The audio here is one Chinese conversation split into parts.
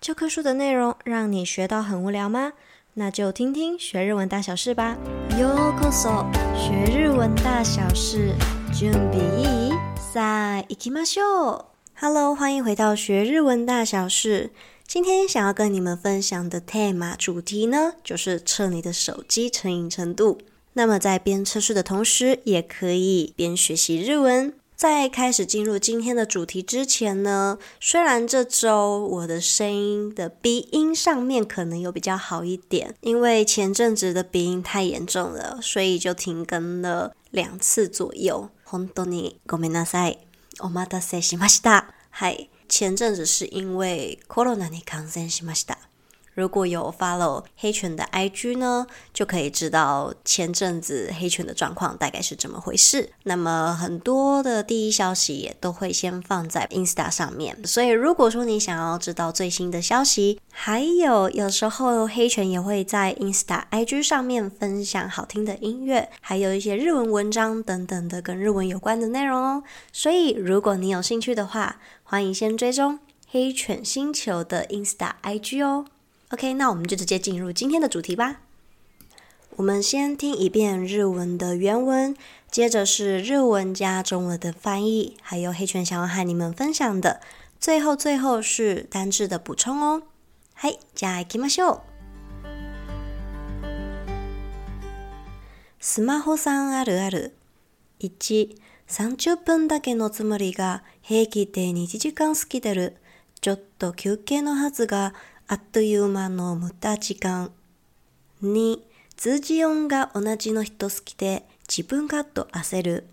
教科书的内容让你学到很无聊吗？那就听听学日文大小事吧。ようこそ，学日文大小事，准备いい？さあ行きましょう。Hello，欢迎回到学日文大小事。今天想要跟你们分享的 tema 主题呢，就是测你的手机成瘾程度。那么在边测试的同时，也可以边学习日文。 在开始进入今天的主题之前呢，虽然这周我的声音的鼻音上面可能有比较好一点，因为前阵子的鼻音太严重了，所以就停更了两次左右。本当にごめんなさい。お待たせしました。嗨，前阵子是因为コロナに感染しました。 如果有 follow 黑犬的 IG 呢，就可以知道前阵子黑犬的状况大概是怎么回事。那么很多的第一消息也都会先放在 Insta 上面，所以如果说你想要知道最新的消息，还有有时候黑犬也会在 Insta IG 上面分享好听的音乐，还有一些日文文章等等的跟日文有关的内容哦。所以如果你有兴趣的话，欢迎先追踪黑犬星球的 Insta IG 哦。OK，那我们就直接进入今天的主题吧。我们先听一遍日文的原文，接着是日文加中文的翻译，还有黑犬想要和你们分享的。最后，最后是单字的补充哦。はい、じゃあ行きましょう。スマホさんあるある。1、30分だけのつもりが平気で2时间过ぎてる。ちょっと休憩のはずが あっという间の无駄时间。2、通知音が同じの人好きで自分がと焦る。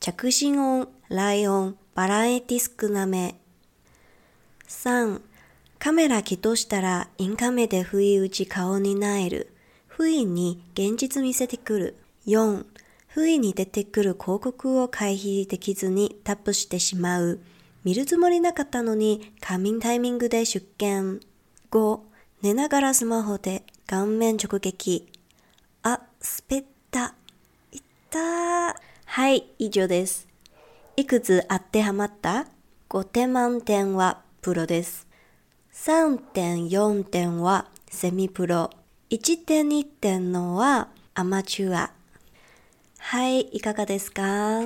着信音、ライオン、バラエティ少なめ。3、カメラ起动したらインカメで不意打ち颜になえる。不意に现実见せてくる。4、不意に出てくる広告を回避できずにタップしてしまう。见るつもりなかったのに仮眠タイミングで出现。5、寝ながらスマホで颜面直撃。あ、滑った。いったー。はい、以上です。いくつ当てはまった ?5 点満点はプロです。3.4点はセミプロ。1.2点のはアマチュア。嗨，いかがですか？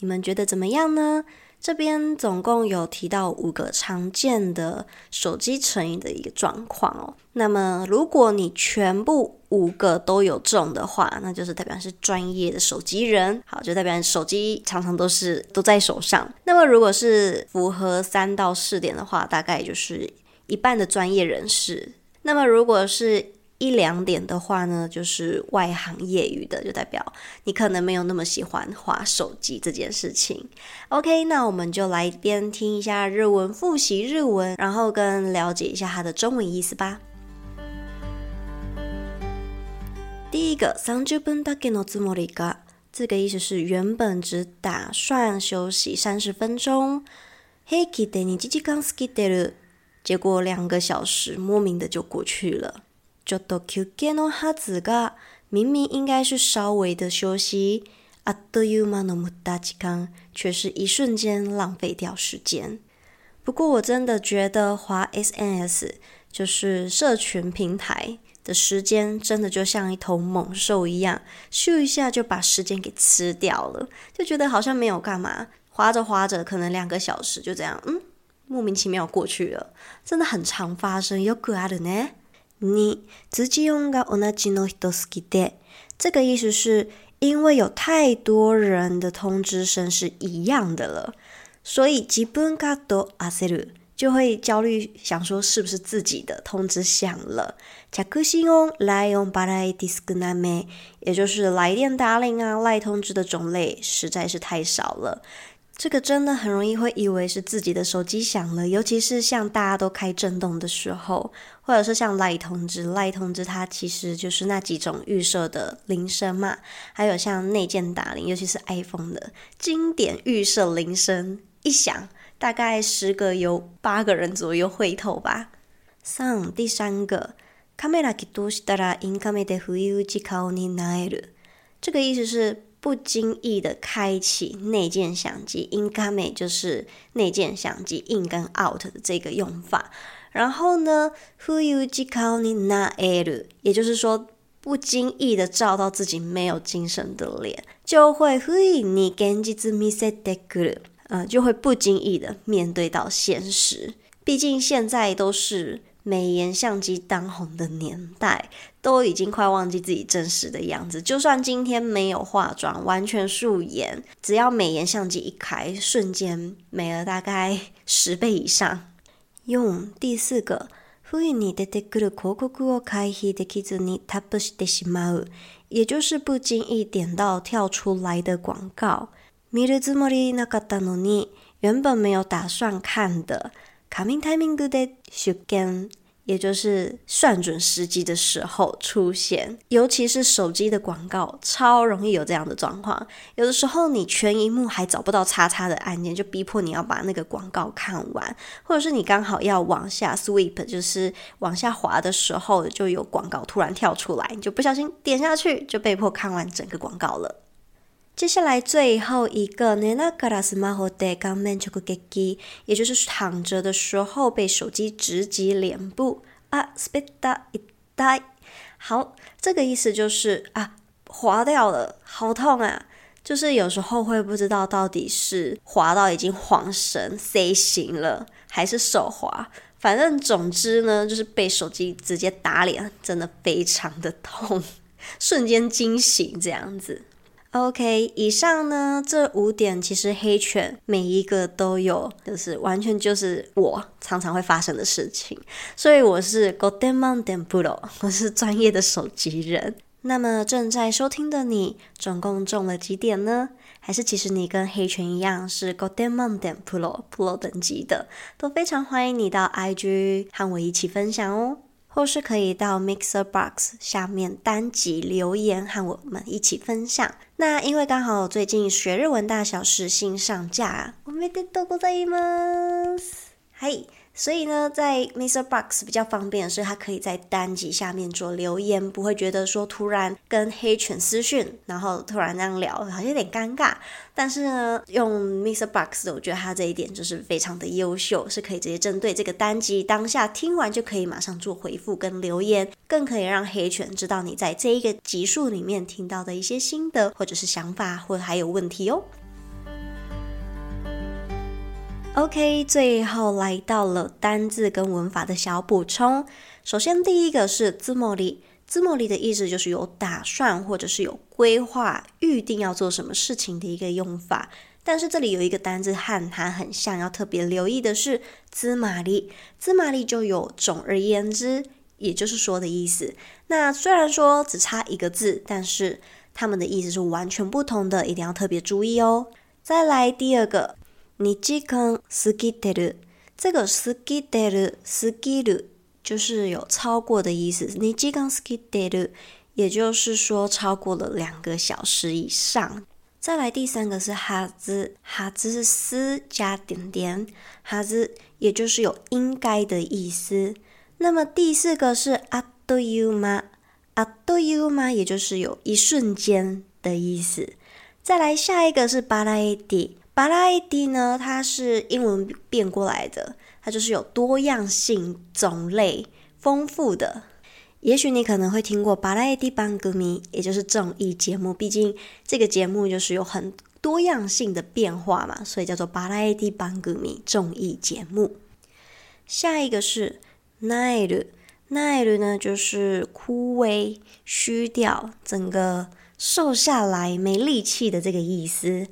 你们觉得怎么样呢？这边总共有提到五个常见的手机成瘾的一个状况哦。那么，如果你全部五个都有中的话，那就是代表是专业的手机人。好，就代表手机常常都是都在手上。那么，如果是符合三到四点的话，大概就是一半的专业人士。那么，如果是一两点的话呢，就是外行业余的，就代表你可能没有那么喜欢滑手机这件事情。OK，那我们就来边听一下日文，复习日文，然后跟了解一下它的中文意思吧。第一个，三十分だけのつもりが，这个意思是原本只打算休息三十分钟。平気で二时间过ぎてる，结果两个小时莫名的就过去了。 ちょっと休憩のはずが明明应该是稍微的休息，あっという间の无駄时间，却是一瞬间浪费掉时间。不过我真的觉得滑 SNS 就是社群平台的时间，真的就像一头猛兽一样，咻一下就把时间给吃掉了，就觉得好像没有干嘛，滑着滑着可能两个小时就这样，嗯，莫名其妙过去了，真的很常发生，よくあるね。 你通知音が同じの人好きで，这个意思是因为有太多人的通知声是一样的了，所以自分がと焦る就会焦虑，想说是不是自己的通知响了。着信音、LINE バラエティ少なめ，也就是来电答铃啊、赖通知的种类实在是太少了。 这个真的很容易会以为是自己的手机响了，尤其是像大家都开震动的时候，或者是像赖通知，赖通知它其实就是那几种预设的铃声嘛，还有像内建打铃，尤其是 iPhone 的经典预设铃声一响，大概十个有八个人左右会透吧。三，第三个，カメラ起动したらインカメで不意打ち颜になえる，这个意思是。 不经意的开启内建相机，インカメ就是内建相机，in 跟 out 的这个用法。 然后呢，不意时间になえる，也就是说不经意的照到自己没有精神的脸，就会不意に现実见せてくる，呃，就会不经意的面对到现实。毕竟现在都是。 美颜相机当红的年代，都已经快忘记自己真实的样子。就算今天没有化妆，完全素颜，只要美颜相机一开，瞬间美了大概十倍以上。用第四个，不意に出てくる広告を回避できずにタップしてしまう，也就是不经意点到跳出来的广告。见るつもりなかったのに，原本没有打算看的。 カミンタイミングで出现，也就是算准时机的时候出现。尤其是手机的广告，超容易有这样的状况。有的时候你全萤幕还找不到叉叉的按键，就逼迫你要把那个广告看完，或者是你刚好要往下 sweep，就是往下滑的时候，就有广告突然跳出来，你就不小心点下去，就被迫看完整个广告了。 接下来最后一个，寝ながらスマホで颜面直击，也就是躺着的时候被手机直击脸部啊，スペッタ一呆。好，这个意思就是啊，滑掉了，好痛啊！就是有时候会不知道到底是滑到已经晃神 C 型了，还是手滑。反正总之呢，就是被手机直接打脸，真的非常的痛，瞬间惊醒这样子。 OK，以上呢，这五点其实黑犬每一个都有，就是完全就是我常常会发生的事情，所以我是5点满点プロ，我是专业的手机人。那么正在收听的你，总共中了几点呢？还是其实你跟黑犬一样是5点满点プロ，Pro 等级的，都非常欢迎你到 IG 和我一起分享哦。 或是可以到 Mixer Box 下面单集留言和我们一起分享。那因为刚好最近学日文大小事新上架，おめでとうございます。嗨。 所以呢，在 Mr. Box 比较方便的是，它可以在单集下面做留言，不会觉得说突然跟黑犬私讯，然后突然那样聊，好像有点尴尬。但是呢，用 Mr. Box，我觉得它这一点就是非常的优秀，是可以直接针对这个单集当下听完就可以马上做回复跟留言，更可以让黑犬知道你在这一个集数里面听到的一些心得或者是想法，或者还有问题哦。OK，最后来到了单字跟文法的小补充。首先，第一个是つもり，つもり的意思就是有打算或者是有规划、预定要做什么事情的一个用法。但是这里有一个单字和它很像，要特别留意的是つまり，つまり就有总而言之，也就是说的意思。那虽然说只差一个字，但是它们的意思是完全不同的，一定要特别注意哦。再来第二个。 你时间过ぎてる，这个过ぎてる、过ぎる就是有超过的意思。你时间过ぎてる，也就是说超过了两个小时以上。再来第三个是はず，はず是思加点点，はず也就是有应该的意思。那么第四个是あっという间，あっという间也就是有一瞬间的意思。再来下一个是バラエテ ィ。バラエティ呢，它是英文变过来的，它就是有多样性、种类丰富的。也许你可能会听过バラエティ番组，也就是综艺节目。毕竟这个节目就是有很多样性的变化嘛，所以叫做バラエティ番组综艺节目。下一个是なえる，なえる呢就是枯萎、虚掉，整个瘦下来没力气的这个意思。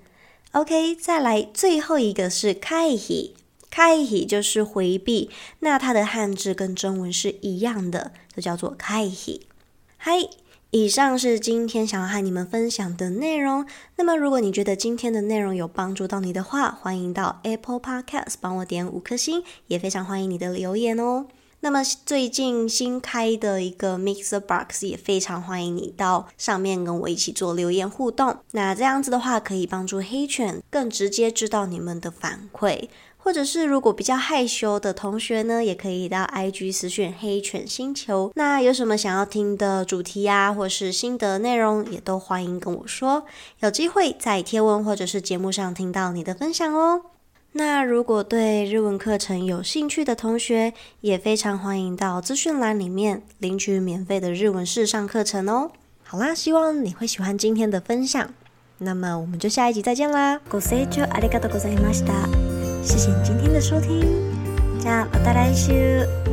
OK，再来最后一个是回避，回避就是回避，那它的汉字跟中文是一样的，就叫做回避。嗨，以上是今天想要和你们分享的内容。那么，如果你觉得今天的内容有帮助到你的话，欢迎到 Apple Podcast 帮我点五颗星，也非常欢迎你的留言哦。那么最近新开的一个 Mixer Box 也非常欢迎你到上面跟我一起做留言互动。那这样子的话，可以帮助黑犬更直接知道你们的反馈，或者是如果比较害羞的同学呢，也可以到 IG 私讯黑犬星球。那有什么想要听的主题啊，或是心得内容，也都欢迎跟我说。有机会在贴文或者是节目上听到你的分享哦。那如果对日文课程有兴趣的同学，也非常欢迎到资讯栏里面领取免费的日文试上课程哦。好啦，希望你会喜欢今天的分享。那么我们就下一集再见啦！ご清聴ありがとうございました。谢谢你今天的收听。じゃあまた来周。